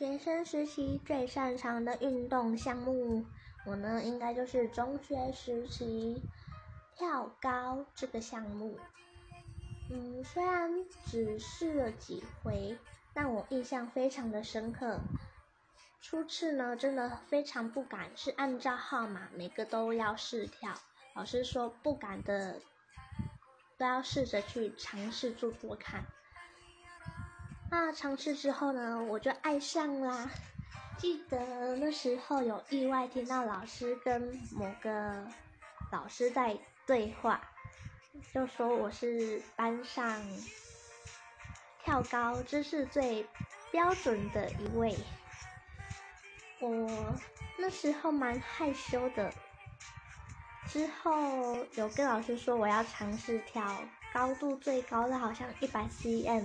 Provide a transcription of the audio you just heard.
学生时期最擅长的运动项目，我呢应该就是中学时期跳高这个项目。嗯，虽然只试了几回，但我印象非常的深刻。初次呢，真的非常不敢，是按照号码每个都要试跳。老师说不敢的都要试着去尝试做做看。那尝试之后呢，我就爱上啦。记得那时候有意外听到老师跟某个老师在对话，就说我是班上跳高姿势最标准的一位。我那时候蛮害羞的，之后有跟老师说我要尝试跳高度最高的，好像一百 cm。